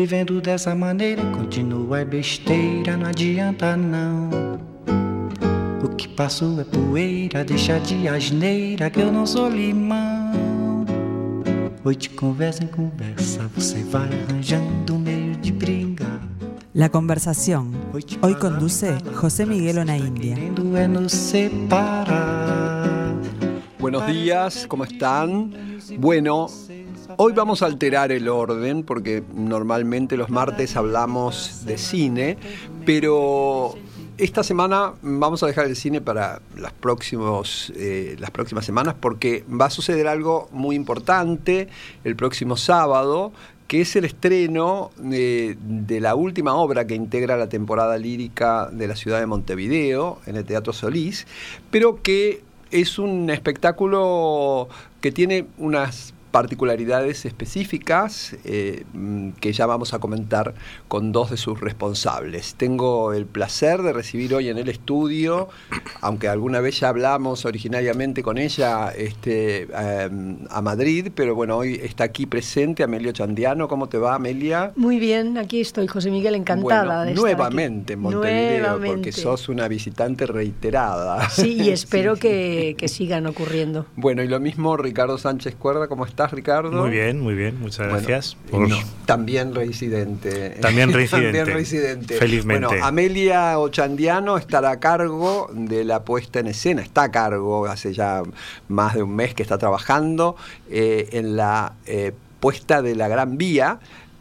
Vivendo dessa maneira, continua é besteira, não adianta não. O que passou é poeira, deixa de asneira que eu não sou limão. Hoje de conversa em conversa, você vai arranjando um meio de brigar. La conversación. Hoy conduce José Miguel Onaindia. Querendo é. Buenos días, ¿cómo están? Bueno, hoy vamos a alterar el orden porque normalmente los martes hablamos de cine, pero esta semana vamos a dejar el cine para las, próximos, eh, las próximas semanas porque va a suceder algo muy importante el próximo sábado que es el estreno de, de, la última obra que integra la temporada lírica de la ciudad de Montevideo, en el Teatro Solís, pero que es un espectáculo que tiene unas particularidades específicas eh, que ya vamos a comentar con dos de sus responsables. Tengo el placer de recibir hoy en el estudio, aunque alguna vez ya hablamos originariamente con ella este, eh, a Madrid, pero bueno, hoy está aquí presente Amelio Chandiano. ¿Cómo te va, Amelia? Muy bien, aquí estoy, José Miguel, encantada bueno, de nuevamente estar aquí. en Montevideo, Nuevamente. porque sos una visitante reiterada. Sí, y espero Sí. Que, que sigan ocurriendo. Bueno, y lo mismo Ricardo Sánchez Cuerda, ¿cómo estás, Ricardo? Muy bien, muy bien, muchas gracias. y por- no, también reincidente. También reincidente. También reincidente. Felizmente. Bueno, Amelia Ochandiano estará a cargo de la puesta en escena, está a cargo, hace ya más de un mes que está trabajando eh, en la eh, puesta de la Gran Vía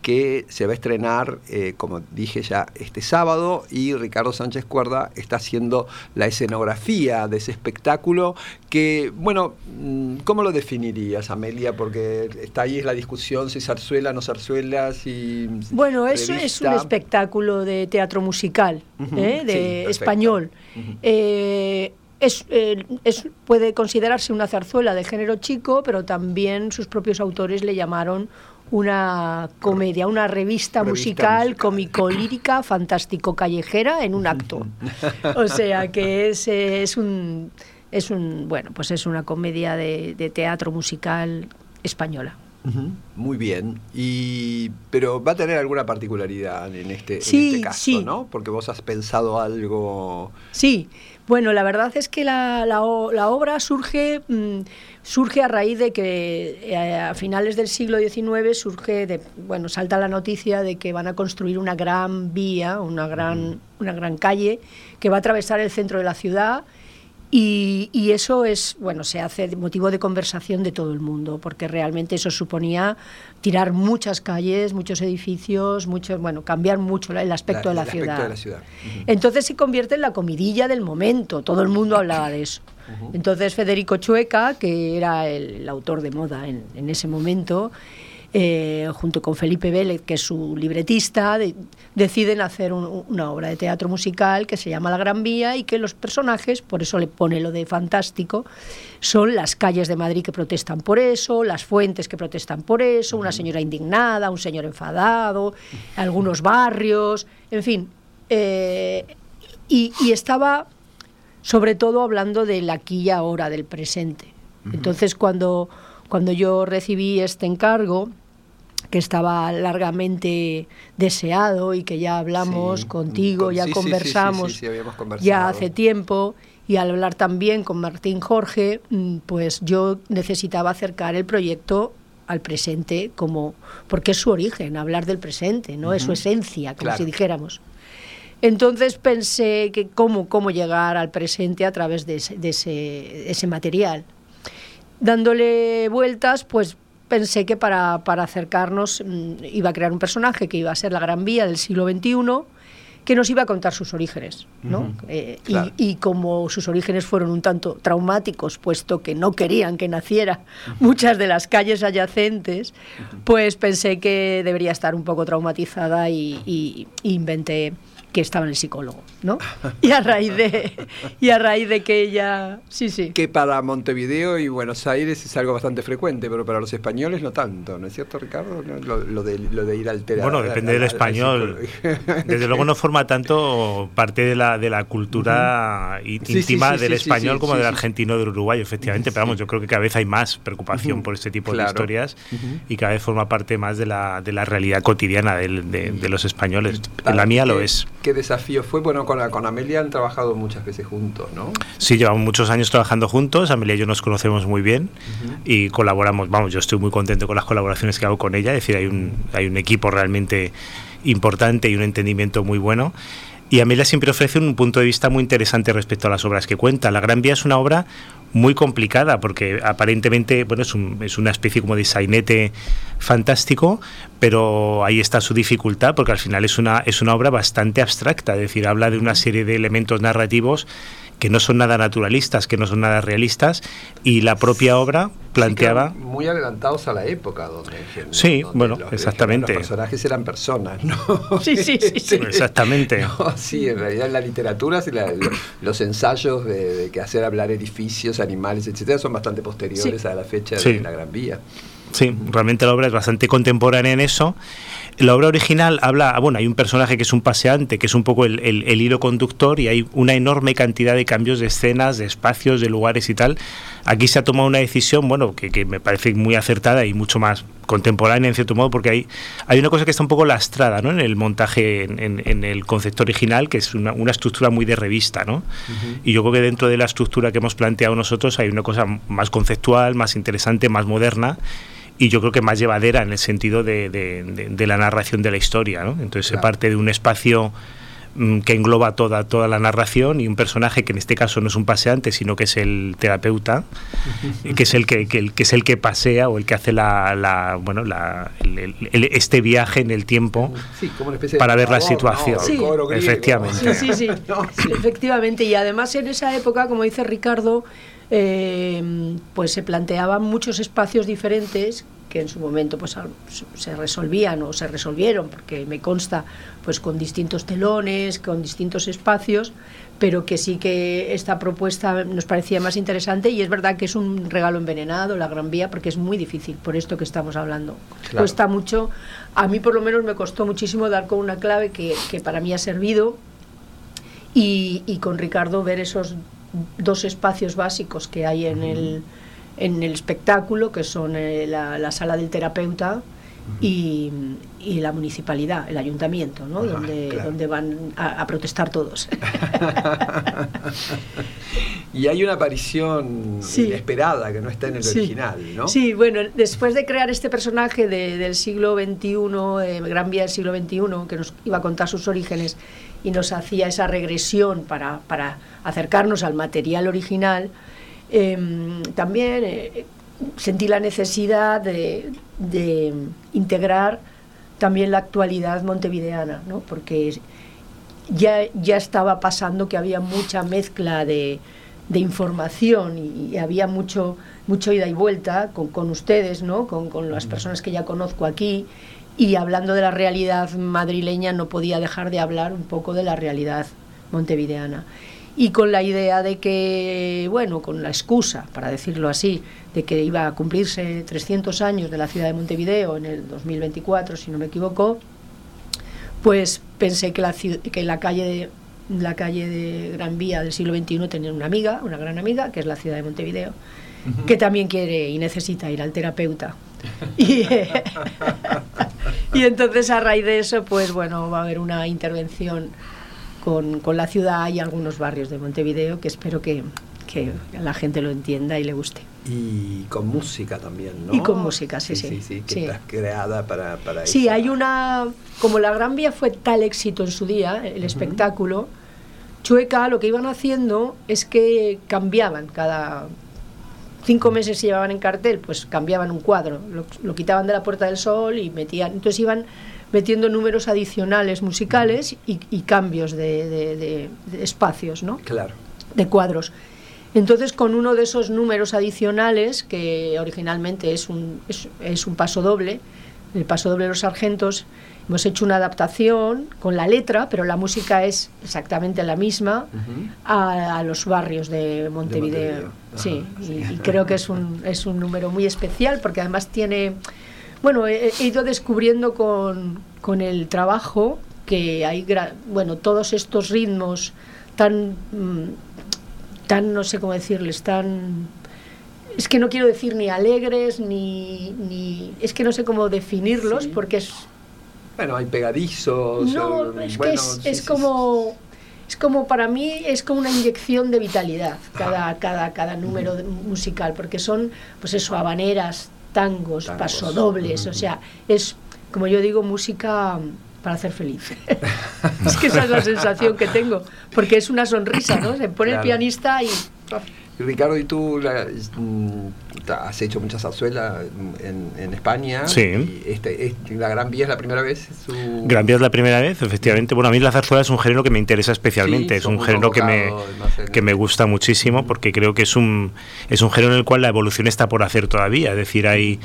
que se va a estrenar, eh, como dije ya, este sábado y Ricardo Sánchez Cuerda está haciendo la escenografía de ese espectáculo que, bueno, mm, ¿cómo lo definirías, Amelia? Porque está ahí es la discusión si zarzuela, no zarzuela, si... Bueno, eso es un espectáculo de teatro musical, ¿eh? de español. Eh, es, eh, es- puede considerarse una zarzuela de género chico, pero también sus propios autores le llamaron una comedia, una revista, Revista musical, musical. cómico-lírica, fantástico-callejera en un acto. o sea que es, es un es un bueno pues es una comedia de, de teatro musical española. Muy bien. Y, pero va a tener alguna particularidad en este, Sí, en este caso, sí. ¿no? Porque vos has pensado algo... Sí, bueno, la verdad es que la, la obra surge, mm, surge a raíz de que eh, a finales del siglo XIX surge, de, bueno, salta la noticia de que van a construir una gran vía, una gran, una gran calle que va a atravesar el centro de la ciudad y, y eso es, bueno, se hace motivo de conversación de todo el mundo, porque realmente eso suponía tirar muchas calles, muchos edificios, muchos, bueno, cambiar mucho el aspecto, La- de, la aspecto ciudad. de la ciudad. Ujú. Entonces se convierte en la comidilla del momento, todo el mundo hablaba de eso. Entonces Federico Chueca, que era el, el autor de moda en, en ese momento, eh, junto con Felipe Vélez, que es su libretista, de- deciden hacer un- una obra de teatro musical que se llama La Gran Vía y que los personajes, por eso le pone lo de fantástico, son las calles de Madrid que protestan por eso, las fuentes que protestan por eso, una señora indignada, un señor enfadado, algunos barrios, en fin. eh, y, y estaba sobre todo hablando del aquí y ahora, del presente. Entonces, cuando, cuando yo recibí este encargo, que estaba largamente deseado y que ya hablamos Sí, contigo, con- ya sí, conversamos, sí, ya hace tiempo, y al hablar también con Martín Jorge, mm, pues yo necesitaba acercar el proyecto al presente como porque es su origen hablar del presente no es su esencia como Claro. si dijéramos. Entonces pensé que cómo, cómo llegar al presente a través de ese, de ese, ese material. Dándole vueltas, pues pensé que para, para acercarnos mm, iba a crear un personaje que iba a ser la Gran Vía del siglo XXI, que nos iba a contar sus orígenes. ¿no? Eh, y- como sus orígenes fueron un tanto traumáticos, puesto que no querían que naciera muchas de las calles adyacentes, pues pensé que debería estar un poco traumatizada y, y- y inventé que estaba en el psicólogo, ¿no? Y a raíz de, y a raíz de que ella, sí, sí. Que para Montevideo y Buenos Aires es algo bastante frecuente, pero para los españoles no tanto, ¿no es cierto, Ricardo? Lo, de, lo de, ir al teatro. Bueno, depende del español. Desde luego no forma tanto parte de la, de la cultura íntima del español como del argentino del uruguayo, efectivamente, pero vamos, yo creo que cada vez hay más preocupación por este tipo de historias y cada vez forma parte más de la, de la realidad cotidiana de, de, los españoles. la mía lo es qué desafío fue. Bueno, con, con Amelia han trabajado muchas veces juntos, ¿no? Sí, llevamos muchos años trabajando juntos. Amelia y yo nos conocemos muy bien y colaboramos. Vamos, yo estoy muy contento con las colaboraciones que hago con ella. Es decir, hay un, hay un equipo realmente importante y un entendimiento muy bueno. Y Amelia siempre ofrece un punto de vista muy interesante respecto a las obras que cuenta. La Gran Vía es una obra muy complicada porque aparentemente bueno es, es una especie como de sainete fantástico pero ahí está su dificultad porque al final es una es una obra bastante abstracta es decir habla de una serie de elementos narrativos que no son nada naturalistas, que no son nada realistas, y la propia obra planteaba... muy adelantados a la época donde... Sí, bueno, exactamente. Los personajes eran personas, ¿no? Sí, sí, sí. Exactamente. sí, en realidad en la literatura los ensayos de, que hacer hablar edificios, animales, etcétera, son bastante posteriores a la fecha de la Gran Vía. Sí, realmente la obra es bastante contemporánea en eso la obra original habla, ah, bueno, hay un personaje que es un paseante, que es un poco el, hilo conductor y hay una enorme cantidad de cambios de escenas, de espacios, de lugares y tal. Aquí se ha tomado una decisión, bueno, que, me parece muy acertada y mucho más contemporánea en cierto modo, porque hay, hay una cosa que está un poco lastrada ¿no? en el montaje, en, el concepto original, que es una, estructura muy de revista. ¿no? Y yo creo que dentro de la estructura que hemos planteado nosotros hay una cosa más conceptual, más interesante, más moderna y yo creo que más llevadera en el sentido de, de, la narración de la historia. ¿no? Entonces se parte de un espacio mm, que engloba toda, toda la narración y un personaje que en este caso no es un paseante, sino que es el terapeuta, que es el que, que, es el que pasea o el que hace la, la bueno, la, este viaje en el tiempo para ver la situación. efectivamente. Sí, sí, sí. efectivamente. Y además en esa época, como dice Ricardo, eh, pues se planteaban muchos espacios diferentes que en su momento pues se resolvían o se resolvieron porque me consta pues con distintos telones con distintos espacios pero que sí que esta propuesta nos parecía más interesante y es verdad que es un regalo envenenado la Gran Vía porque es muy difícil por esto que estamos hablando. Cuesta mucho. A mí por lo menos me costó muchísimo dar con una clave que, que para mí ha servido y, y con Ricardo ver esos dos espacios básicos que hay en el, en el espectáculo, que son eh, la, sala del terapeuta y, y, la municipalidad, el ayuntamiento, ¿no? donde, donde van a, protestar todos. y hay una aparición inesperada que no está en el original, ¿no? Sí, bueno, después de crear este personaje del siglo XXI, eh, Gran Vía del siglo XXI, que nos iba a contar sus orígenes y nos hacía esa regresión para, para acercarnos al material original, em, también eh, sentí la necesidad de, integrar también la actualidad montevideana, ¿no? porque ya, ya estaba pasando que había mucha mezcla de, información y, había mucho, mucho ida y vuelta con, con ustedes, ¿no? con, con las personas que ya conozco aquí y hablando de la realidad madrileña no podía dejar de hablar un poco de la realidad montevideana. Y con la idea de que, bueno, con la excusa, para decirlo así, de que iba a cumplirse 300 años de la ciudad de Montevideo en el 2024, si no me equivoco, pues pensé que la, que la calle de la calle de Gran Vía del siglo XXI tenía una amiga, una gran amiga, que es la ciudad de Montevideo, que también quiere y necesita ir al terapeuta. Y, y entonces a raíz de eso, pues bueno, va a haber una intervención con, con la ciudad y algunos barrios de Montevideo que espero que, que la gente lo entienda y le guste. Y con música también, ¿no? Y con música, sí, sí. Sí, sí, que está creada para, para Sí, hay una... Como la Gran Vía fue tal éxito en su día, el espectáculo, Chueca lo que iban haciendo es que cambiaban cada cinco meses se llevaban en cartel, pues cambiaban un cuadro, lo, quitaban de la Puerta del Sol y metían, entonces iban metiendo números adicionales musicales y, cambios de, espacios, ¿no? Claro. De cuadros. Entonces, con uno de esos números adicionales, que originalmente es un, es, un paso doble, el Paso Doble de los Sargentos, hemos hecho una adaptación con la letra, pero la música es exactamente la misma a, los barrios de Montevideo. Sí, y, creo que es un, es un número muy especial porque además tiene, bueno, he, ido descubriendo con, con, el trabajo que hay, bueno, todos estos ritmos tan, mm, tan, no sé cómo decirles, tan es que no quiero decir ni alegres, ni, ni es que no sé cómo definirlos, porque es... Bueno, hay pegadizos. No, es que es, como... Es como para mí es como una inyección de vitalidad cada, cada, cada número musical, porque son, pues eso, habaneras, tangos, pasodobles, o sea, es, como yo digo, música para hacer feliz. es que esa es la sensación que tengo, porque es una sonrisa, ¿no? Se pone el pianista y... Ricardo, ¿y tú mm, has hecho mucha zarzuela en, España? Sí. este, ¿La Gran Vía es la primera vez? Gran Vía es la primera vez, efectivamente. Bueno, a mí la zarzuela es un género que me interesa especialmente. es un género que me, que me gusta muchísimo porque creo que es un, es un género en el cual la evolución está por hacer todavía. Es decir, hay...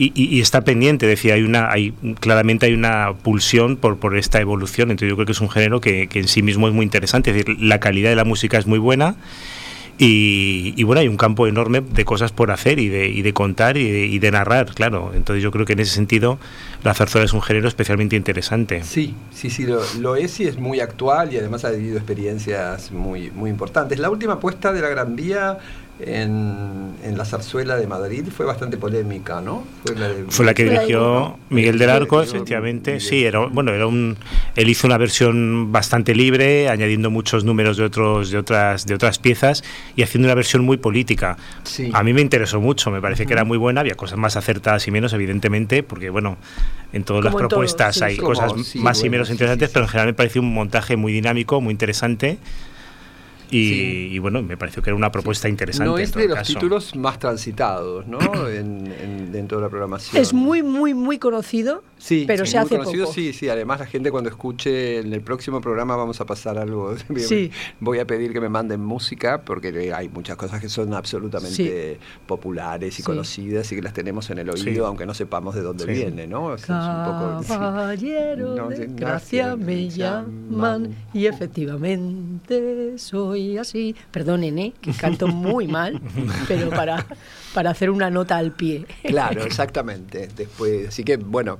Y, está pendiente, decía, hay una, hay, claramente hay una pulsión por, por esta evolución, entonces yo creo que es un género que, que en sí mismo es muy interesante, es decir, la calidad de la música es muy buena, y, bueno, hay un campo enorme de cosas por hacer y de, y de contar y de, narrar, claro. Entonces yo creo que en ese sentido la zarzuela es un género especialmente interesante. Sí, sí, sí, lo, es y es muy actual y además ha vivido experiencias muy, muy importantes. La última apuesta de la Gran Vía en, la zarzuela de Madrid fue bastante polémica, ¿no? Fue la, que dirigió Miguel del Arco, efectivamente. Sí, era, bueno, era un, él hizo una versión bastante libre, añadiendo muchos números de otros de otras de otras piezas y haciendo una versión muy política. A mí me interesó mucho, me parece que era muy buena, había cosas más acertadas y menos, evidentemente, porque bueno, en todas las propuestas hay cosas más y menos interesantes, pero en general me pareció un montaje muy dinámico, muy interesante. Y, bueno, me pareció que era una propuesta interesante. No es de los títulos más transitados, ¿no? en, dentro de la programación. Es muy, muy, muy conocido, sí, pero se hace conocido, poco. Sí, sí. Además, la gente cuando escuche en el próximo programa vamos a pasar algo. Sí. Voy a pedir que me manden música porque hay muchas cosas que son absolutamente populares y conocidas y que las tenemos en el oído, aunque no sepamos de dónde viene, ¿no? Es, Caballero de gracia me llaman y efectivamente soy así. Perdonen, ¿eh? que canto muy mal, pero para, para hacer una nota al pie. Claro, exactamente. Después, así que bueno,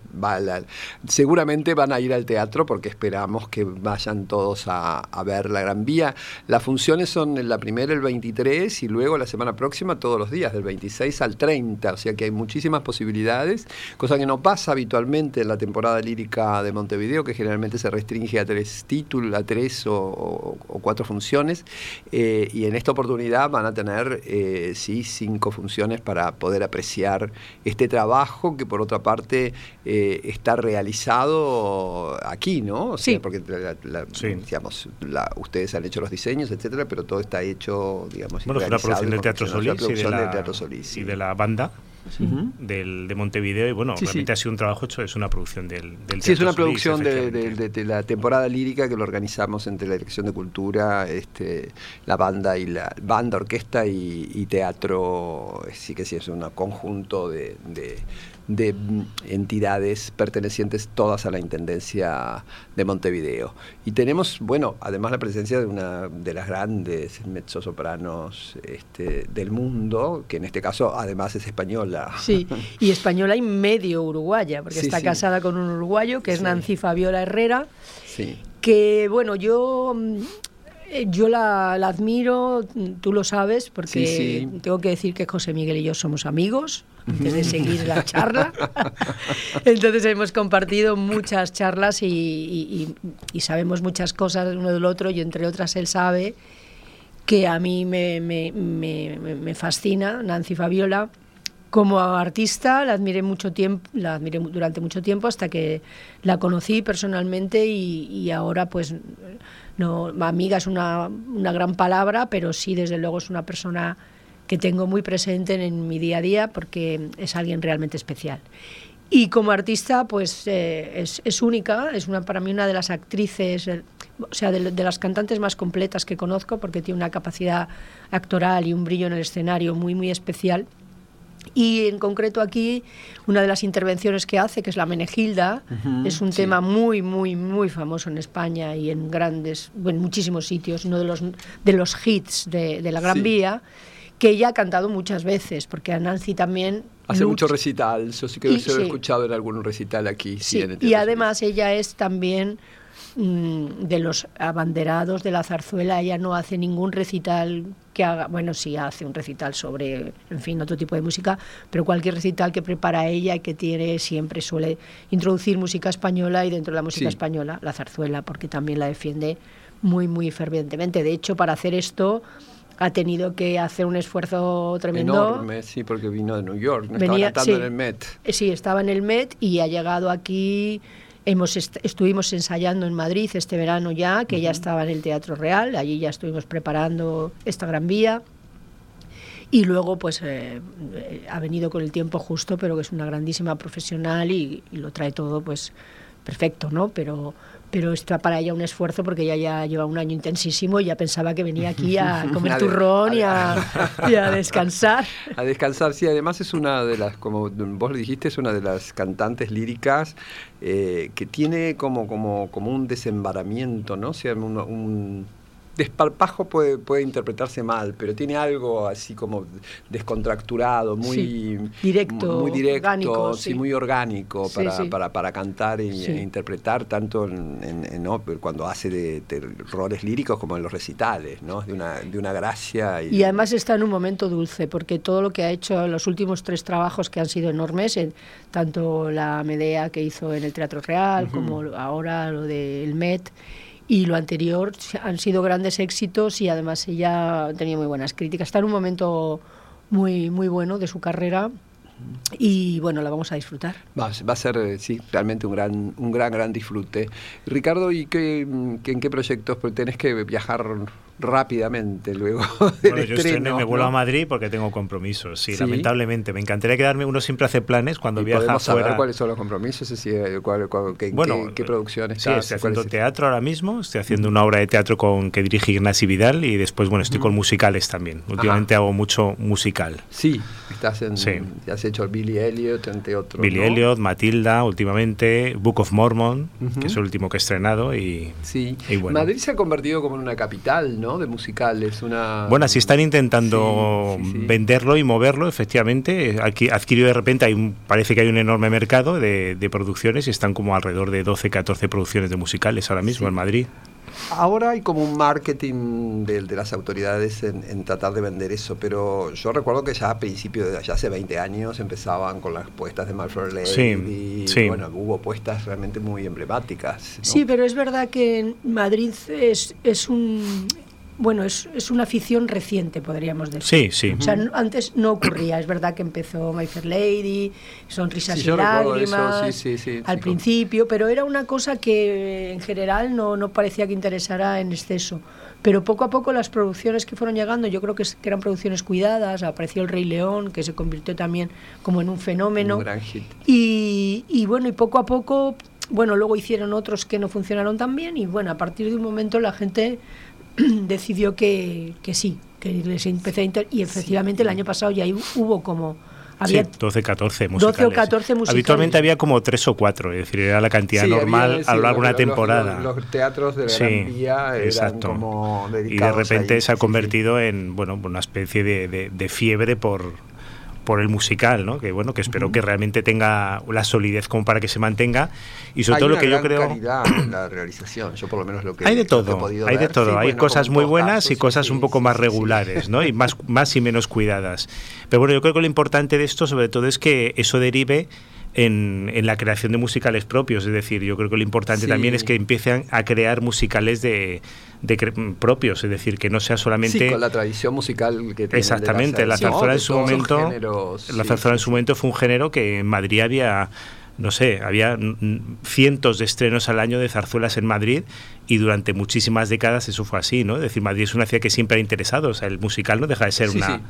seguramente van a ir al teatro porque esperamos que vayan todos a, ver la Gran Vía. Las funciones son la primera el 23 y luego la semana próxima todos los días, del 26 al 30. O sea que hay muchísimas posibilidades, cosa que no pasa habitualmente en la temporada lírica de Montevideo, que generalmente se restringe a tres títulos, a tres o cuatro funciones. Eh, y en esta oportunidad van a tener, eh, sí, cinco funciones para poder apreciar este trabajo que por otra parte eh, está realizado aquí, ¿no? sí. Porque digamos, ustedes han hecho los diseños, etcétera, pero todo está hecho, digamos, bueno, es una producción del Teatro Solís y de la banda del, de Montevideo y bueno, realmente ha sido un trabajo hecho, es una producción del, del Sí, es una producción de, la temporada lírica que lo organizamos entre la Dirección de Cultura, este, la banda y la banda, orquesta y, teatro, sí que sí, es un conjunto de, de entidades pertenecientes todas a la Intendencia de Montevideo. Y tenemos, bueno, además la presencia de una de las grandes mezzosopranos este, del mundo, que en este caso además es española. Sí, y española y medio uruguaya, porque está casada con un uruguayo, que es Nancy Fabiola Herrera. Sí. Que, bueno, yo eh, yo la, admiro, tú lo sabes, porque tengo que decir que José Miguel y yo somos amigos antes de seguir la charla. Entonces hemos compartido muchas charlas y, sabemos muchas cosas uno del otro y entre otras él sabe que a mí me, me fascina Nancy Fabiola. Como artista la admiré mucho tiempo, la admiré durante mucho tiempo hasta que la conocí personalmente y ahora pues no, amiga es una, una, gran palabra, pero sí, desde luego, es una persona que tengo muy presente en, mi día a día porque es alguien realmente especial. Y como artista, pues eh, es, es, única, es una, para mí una de las actrices, eh, o sea, de, de, las cantantes más completas que conozco, porque tiene una capacidad actoral y un brillo en el escenario muy, muy especial. Y en concreto aquí, una de las intervenciones que hace, que es la Menegilda, es un tema muy, muy, muy famoso en España y en grandes, en muchísimos sitios, uno de los, de los hits de, la Gran Vía, que ella ha cantado muchas veces, porque a Nancy también... Hace mucho recital, yo sí que lo he escuchado en algún recital aquí. Sí, y además ella es también Mm, de los abanderados de la zarzuela, ella no hace ningún recital que haga, bueno, sí hace un recital sobre, en fin, otro tipo de música, pero cualquier recital que prepara ella y que tiene siempre suele introducir música española y dentro de la música española la zarzuela, porque también la defiende muy, muy fervientemente. De hecho, para hacer esto ha tenido que hacer un esfuerzo tremendo. Enorme, sí, porque vino de New York, Venía, estaba cantando en el Met. Sí, estaba en el Met y ha llegado aquí Hemos estuvimos ensayando en Madrid este verano ya, que ya estaba en el Teatro Real, allí ya estuvimos preparando esta Gran Vía. Y luego, pues, eh, eh, ha venido con el tiempo justo, pero que es una grandísima profesional y, y lo trae todo, pues, perfecto, ¿no? Pero pero está para ella un esfuerzo porque ella ya lleva un año intensísimo y ya pensaba que venía aquí a comer turrón y a, descansar. A descansar, sí, además es una de las, como vos le dijiste, es una de las cantantes líricas eh, que tiene como, como, como un desembaramiento, ¿no? O sea, un desparpajo puede, puede interpretarse mal, pero tiene algo así como descontracturado, muy directo, muy directo, orgánico, sí. muy orgánico para, para, para, cantar e, interpretar tanto en, cuando hace de, roles líricos como en los recitales, ¿no? de, una, de una gracia. Y, además está en un momento dulce, porque todo lo que ha hecho en los últimos tres trabajos que han sido enormes, tanto la Medea que hizo en el Teatro Real, como ahora lo del Met, y lo anterior han sido grandes éxitos y además ella ha tenido muy buenas críticas. Está en un momento muy, muy bueno de su carrera y bueno, la vamos a disfrutar. Va, va a ser, eh, sí, realmente un gran, un gran, gran disfrute. Ricardo, ¿y qué, en qué proyectos? Pues tenés que viajar rápidamente luego bueno, yo estreno, me vuelvo a Madrid porque tengo compromisos, sí, lamentablemente. Me encantaría quedarme, uno siempre hace planes cuando viaja podemos saber cuáles son los compromisos? Eh, qué, bueno, qué, producción estás? Sí, estoy haciendo teatro ahora mismo, estoy haciendo una obra de teatro con que dirige Ignacio Vidal y después, bueno, estoy con musicales también. Últimamente hago mucho musical. Sí, estás en, has hecho Billy Elliot, entre otros. Billy Elliot, Matilda, últimamente, Book of Mormon, que es el último que he estrenado y, sí. Madrid se ha convertido como en una capital, ¿no? De musicales, una... Bueno, si están intentando venderlo y moverlo, efectivamente. Aquí adquirió de repente, hay parece que hay un enorme mercado de, producciones y están como alrededor de 12, 14 producciones de musicales ahora mismo en Madrid. Ahora hay como un marketing de, las autoridades en, tratar de vender eso, pero yo recuerdo que ya a principios de ya hace 20 años empezaban con las puestas de Malfoy Lady y bueno, hubo puestas realmente muy emblemáticas. Sí, pero es verdad que Madrid es, es un bueno, es, es, una afición reciente, podríamos decir. Sí, sí. O sea, antes no ocurría. Es verdad que empezó My Fair Lady, Sonrisas y Lágrimas, sí, al principio, pero era una cosa que en general no, no parecía que interesara en exceso. Pero poco a poco las producciones que fueron llegando, yo creo que, que, eran producciones cuidadas, apareció El Rey León, que se convirtió también como en un fenómeno. Un gran hit. Y, y bueno, y poco a poco, bueno, luego hicieron otros que no funcionaron tan bien y bueno, a partir de un momento la gente decidió que, que sí, que les empecé a y efectivamente el año pasado ya hubo como había 12, 14 musicales. 12 o 14 musicales. Habitualmente había como 3 o 4, es decir, era la cantidad normal a lo largo de una temporada. Los, teatros de la sí, Vía eran exacto. como Y de repente se ha convertido en bueno una especie de, de, de fiebre por por el musical, ¿no? Que bueno, que espero que realmente tenga la solidez como para que se mantenga y sobre todo lo que yo creo en la realización, yo por lo menos lo que hay de todo, hay de todo, hay cosas muy buenas y cosas un poco más regulares, ¿no? Y más más y menos cuidadas. Pero bueno, yo creo que lo importante de esto sobre todo es que eso derive en, en, la creación de musicales propios. Es decir, yo creo que lo importante también es que empiecen a crear musicales de, de propios, es decir, que no sea solamente... Sí, con la tradición musical que Exactamente, la zarzuela en su momento... la zarzuela en su momento fue un género que en Madrid había no sé, había cientos de estrenos al año de zarzuelas en Madrid y durante muchísimas décadas eso fue así, ¿no? Es decir, Madrid es una ciudad que siempre ha interesado, o sea, el musical no deja de ser una,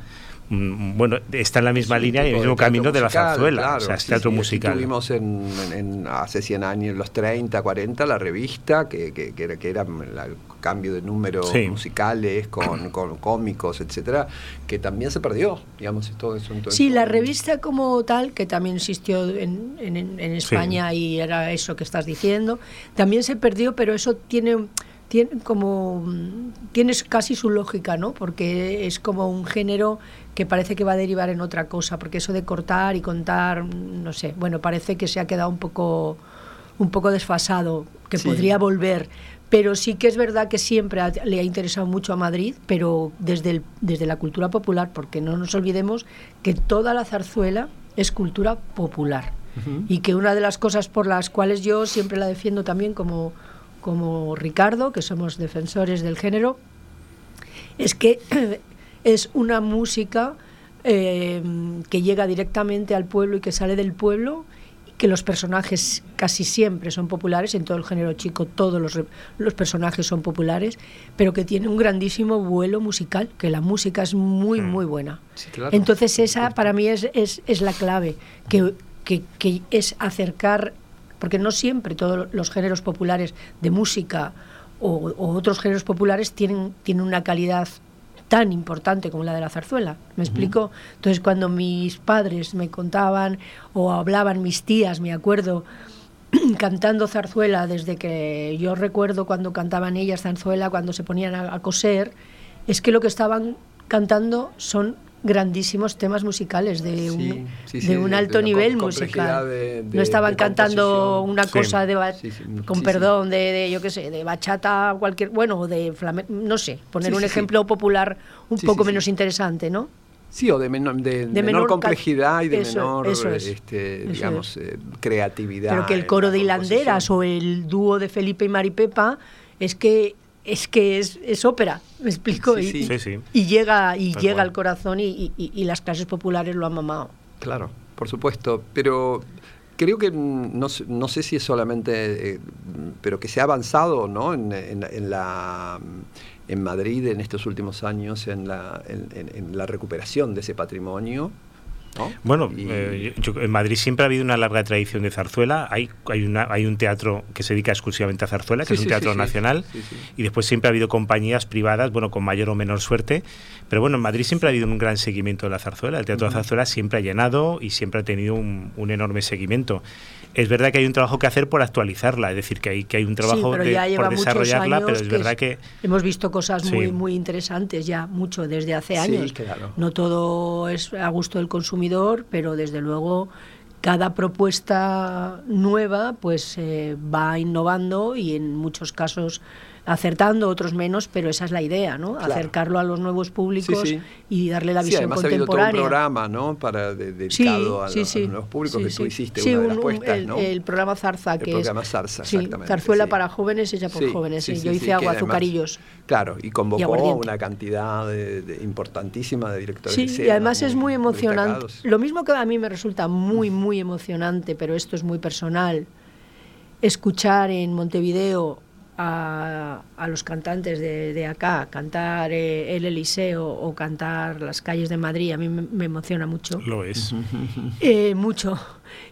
bueno, está en la misma línea y el mismo camino de la zarzuela, o sea, es teatro musical. Tuvimos en, hace 100 años, los 30, 40, la revista, que, que, que era, que era el cambio de números musicales con, con, cómicos, etcétera, que también se perdió, digamos, todo eso. sí, la revista como tal, que también existió en, en, España y era eso que estás diciendo, también se perdió, pero eso tiene tiene como tienes casi su lógica, ¿no? Porque es como un género que parece que va a derivar en otra cosa, porque eso de cortar y contar, no sé, bueno, parece que se ha quedado un poco un poco desfasado, que podría volver, pero sí que es verdad que siempre le ha interesado mucho a Madrid, pero desde el, desde la cultura popular, porque no nos olvidemos que toda la zarzuela es cultura popular. Y que una de las cosas por las cuales yo siempre la defiendo también como como Ricardo, que somos defensores del género, es que es una música eh, que llega directamente al pueblo y que sale del pueblo, y que los personajes casi siempre son populares, en todo el género chico todos los, los personajes son populares, pero que tiene un grandísimo vuelo musical, que la música es muy, mm. muy buena. Entonces esa para mí es, es, es la clave, que, que, que es acercar porque no siempre todos los géneros populares de música o, otros géneros populares tienen, tienen una calidad tan importante como la de la zarzuela. ¿Me explico? Entonces, cuando mis padres me contaban o hablaban mis tías, me acuerdo, cantando zarzuela, desde que yo recuerdo cuando cantaban ellas zarzuela, cuando se ponían a coser, es que lo que estaban cantando son grandísimos temas musicales de un, de un alto nivel musical. no estaban cantando una cosa de con perdón de, yo qué sé, de bachata cualquier, bueno, de flamenco, no sé, poner un ejemplo popular un poco menos interesante, ¿no? Sí, o de, menor, de, menor, complejidad y de menor, este, digamos, eh, creatividad. Pero que el coro de hilanderas o el dúo de Felipe y Maripepa es que es que es, es ópera, me explico, y, y, llega y llega al corazón y, las clases populares lo han mamado. Claro, por supuesto, pero creo que no, no sé si es solamente, eh, pero que se ha avanzado ¿no? en, en, la en Madrid en estos últimos años en la, en la recuperación de ese patrimonio bueno, eh, en Madrid siempre ha habido una larga tradición de zarzuela. Hay, hay, una, hay un teatro que se dedica exclusivamente a zarzuela, que es un teatro nacional, y después siempre ha habido compañías privadas, bueno, con mayor o menor suerte. Pero bueno, en Madrid siempre ha habido un gran seguimiento de la zarzuela. El teatro de zarzuela siempre ha llenado y siempre ha tenido un, un enorme seguimiento es verdad que hay un trabajo que hacer por actualizarla, es decir, que hay, que hay un trabajo de, por desarrollarla, pero es verdad que... Hemos visto cosas muy, muy interesantes ya, mucho, desde hace años. No todo es a gusto del consumidor, pero desde luego cada propuesta nueva pues eh, va innovando y en muchos casos acertando, otros menos, pero esa es la idea, ¿no? Acercarlo a los nuevos públicos y darle la visión además contemporánea. Ha habido todo un programa, ¿no? Para dedicado a, los, nuevos públicos que tú hiciste una de las puestas, el, ¿no? el programa Zarza, el que programa es Zarza, exactamente. Zarzuela para jóvenes hecha por jóvenes. Yo hice agua azucarillos. Claro, y convocó una cantidad de, importantísima de directores sí, de Sí, y además es muy emocionante. Lo mismo que a mí me resulta muy, muy emocionante, pero esto es muy personal, escuchar en Montevideo a, los cantantes de, acá, cantar eh, el Eliseo o cantar las calles de Madrid, a mí me, emociona mucho. Lo es. Eh, mucho.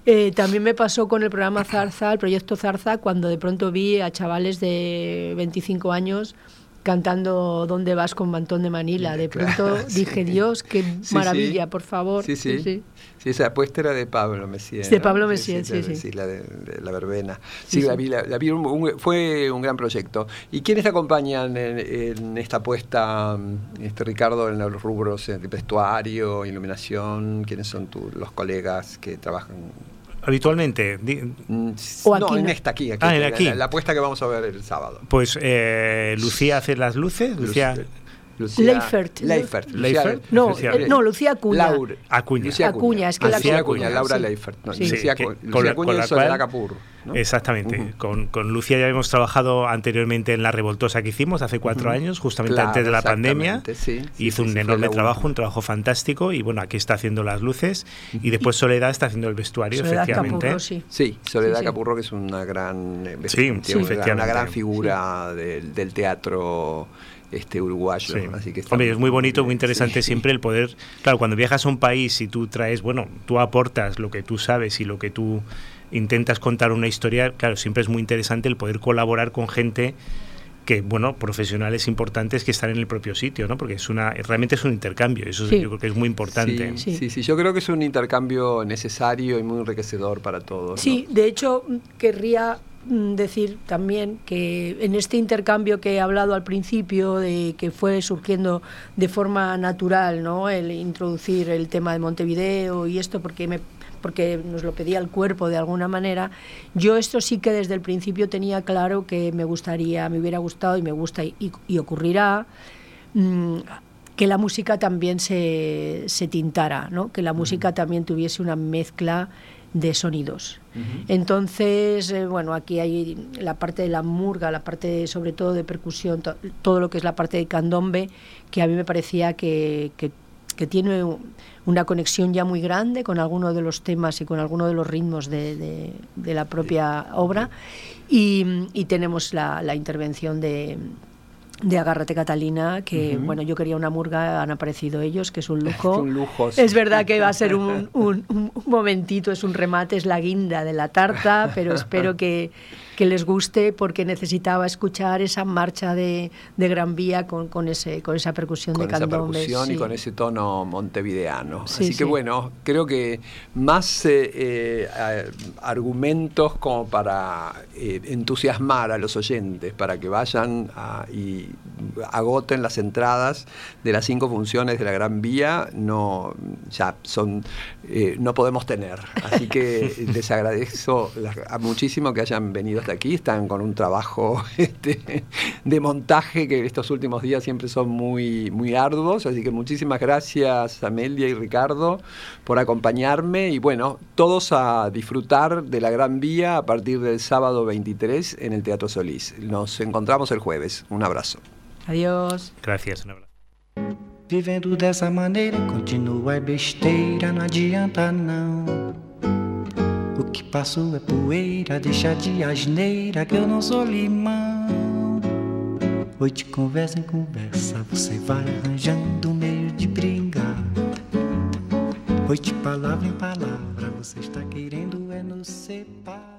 Eh, también me pasó con el programa Zarza, el proyecto Zarza, cuando de pronto vi a chavales de 25 años cantando ¿Dónde vas con Mantón de Manila? De pronto dije, Dios, qué maravilla, por favor. Sí, sí. sí, esa apuesta era de Pablo Messier. De Pablo Messier, sí, sí. la de, la verbena. Sí, la vi, la, vi fue un gran proyecto. ¿Y quiénes te acompañan en, esta apuesta, este Ricardo, en los rubros de vestuario, iluminación? ¿Quiénes son los colegas que trabajan habitualmente? Mm, no, en esta aquí, aquí, ah, La, apuesta que vamos a ver el sábado. Pues eh, Lucía hace las luces, Lucía... Lucía Leifert. Leifert. Leifert. No, eh, no, Lucía Acuña. Laura. Acuña. Lucía Acuña. es que Lucía la Acuña, Laura Leifert. No, Lucía, que, Lucía con, Acuña con la cual, Capurro. Exactamente. con, con, Lucía ya hemos trabajado anteriormente en La Revoltosa que hicimos hace cuatro años, justamente antes de la pandemia. Hizo un enorme trabajo, un trabajo fantástico y bueno, aquí está haciendo las luces y después Soledad está haciendo el vestuario, Soledad efectivamente. Capurro, sí. sí, Soledad Capurro que es una gran, sí, una, una gran figura del, del teatro este uruguayo. Así que Hombre, es muy bonito, muy interesante siempre el poder, claro, cuando viajas a un país y tú traes, bueno, tú aportas lo que tú sabes y lo que tú intentas contar una historia, claro, siempre es muy interesante el poder colaborar con gente que, bueno, profesionales importantes que están en el propio sitio, ¿no? Porque es una, realmente es un intercambio, eso yo creo que es muy importante. Sí, sí, yo creo que es un intercambio necesario y muy enriquecedor para todos. Sí, de hecho, querría mm, decir también que en este intercambio que he hablado al principio, de que fue surgiendo de forma natural, ¿no? El introducir el tema de Montevideo y esto, porque me porque nos lo pedía el cuerpo de alguna manera. Yo esto sí que desde el principio tenía claro que me gustaría, me hubiera gustado y me gusta y, ocurrirá. Mm, que la música también se, se tintara, ¿no? que la música también tuviese una mezcla de sonidos. Entonces, eh, bueno, aquí hay la parte de la murga, la parte sobre todo de percusión, todo lo que es la parte de candombe, que a mí me parecía que, que, que tiene una conexión ya muy grande con algunos de los temas y con algunos de los ritmos de, la propia obra. Y, tenemos la, intervención de, de Agárrate Catalina, que bueno, yo quería una murga, han aparecido ellos, que es un lujo. Es, es verdad que va a ser un, un, momentito, es un remate, es la guinda de la tarta, pero espero que, que les guste porque necesitaba escuchar esa marcha de, de Gran Vía con, con, ese, con esa percusión de candombe. Esa percusión y con ese tono montevideano. Así que bueno, creo que más eh, eh, argumentos como para eh, entusiasmar a los oyentes, para que vayan y agoten las entradas de las cinco funciones de la Gran Vía, no, ya son, no podemos tener. Así que les agradezco muchísimo que hayan venido aquí, están con un trabajo este, de montaje que estos últimos días siempre son muy, muy arduos, así que muchísimas gracias Amelia y Ricardo por acompañarme y bueno, todos a disfrutar de la Gran Vía a partir del sábado 23 en el Teatro Solís. Nos encontramos el jueves. Un abrazo. Adiós. Gracias, un abrazo. Vivendo dessa maneira, continua besteira, não adianta não. O que passou é poeira, deixa de asneira que eu não sou limão. De conversa em conversa, você vai arranjando meio de brigar. De palavra em palavra, você está querendo é nos separar.